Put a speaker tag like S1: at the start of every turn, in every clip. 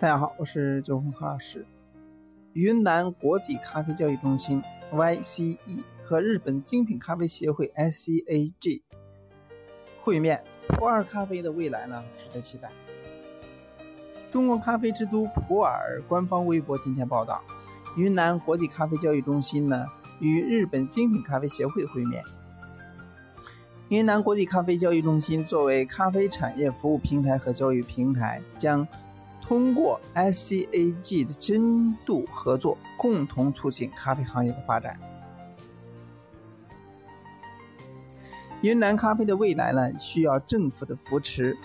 S1: 大家好，我是九红何老师。云南国际咖啡交易中心 （YCE） 和日本精品咖啡协会 （SCAG） 会面，普洱咖啡的未来呢，值得期待。中国咖啡之都普洱官方微博今天报道，云南国际咖啡交易中心呢与日本精品咖啡协会会面。云南国际咖啡交易中心作为咖啡产业服务平台和交易平台，将通过 SCAG 的深度合作，共同促进咖啡行业的发展。云南咖啡的未来呢，需要政府的扶持，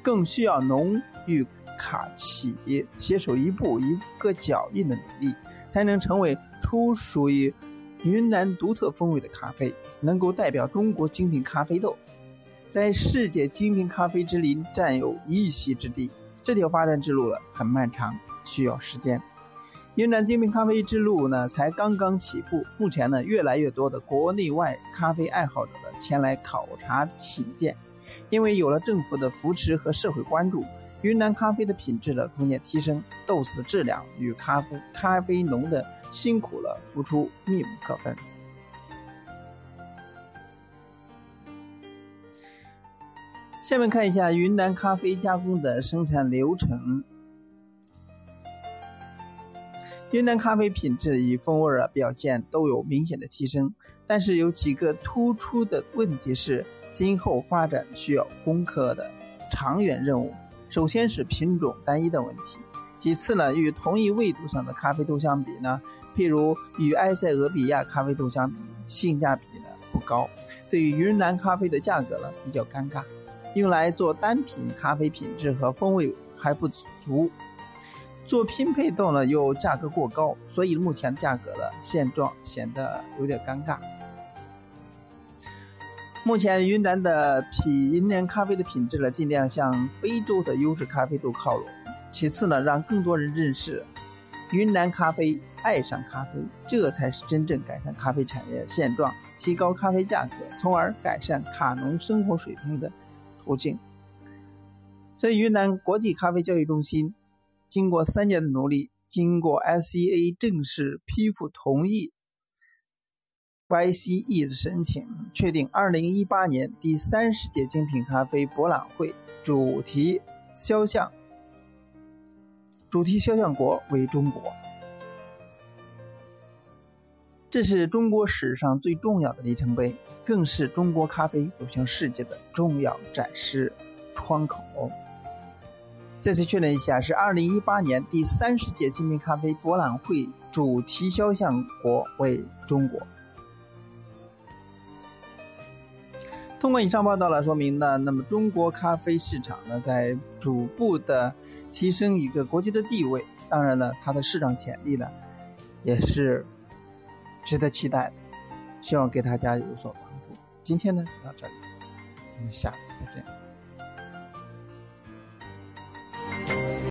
S1: 更需要农与卡企业携手一步一个脚印的努力，才能成为出属于云南独特风味的咖啡，能够代表中国精品咖啡豆，在世界精品咖啡之林占有一席之地。这条发展之路了很漫长，需要时间。云南精品咖啡之路呢，才刚刚起步。目前呢，越来越多的国内外咖啡爱好者呢前来考察品鉴。因为有了政府的扶持和社会关注，云南咖啡的品质呢逐渐提升，豆子的质量与咖啡咖啡农的辛苦了付出密不可分。下面看一下云南咖啡加工的生产流程。云南咖啡品质与风味儿表现都有明显的提升，但是有几个突出的问题是今后发展需要攻克的长远任务。首先是品种单一的问题，其次呢，与同一纬度上的咖啡豆相比呢，譬如与埃塞俄比亚咖啡豆相比，性价比呢不高，对于云南咖啡的价格呢比较尴尬。用来做单品咖啡品质和风味还不足，做拼配豆呢又价格过高，所以目前价格的现状显得有点尴尬。目前云南的品云南咖啡的品质呢，尽量向非洲的优质咖啡豆靠拢。其次呢，让更多人认识云南咖啡，爱上咖啡，这才是真正改善咖啡产业现状、提高咖啡价格，从而改善卡农生活水平的。途径。所以，云南国际咖啡交易中心经过三年的努力，经过 SCA 正式批复同意 YCE 的申请，确定2018年第三十届精品咖啡博览会主题肖像主题肖像国为中国。这是中国史上最重要的里程碑，更是中国咖啡走向世界的重要展示窗口。再次确认一下，是二零一八年第三十届精品咖啡博览会主题肖像国为中国。通过以上报道来说明呢，那么中国咖啡市场呢在逐步的提升一个国际的地位，当然了，它的市场潜力呢也是。值得期待，希望给大家有所帮助。今天呢就到这里，我们下次再见。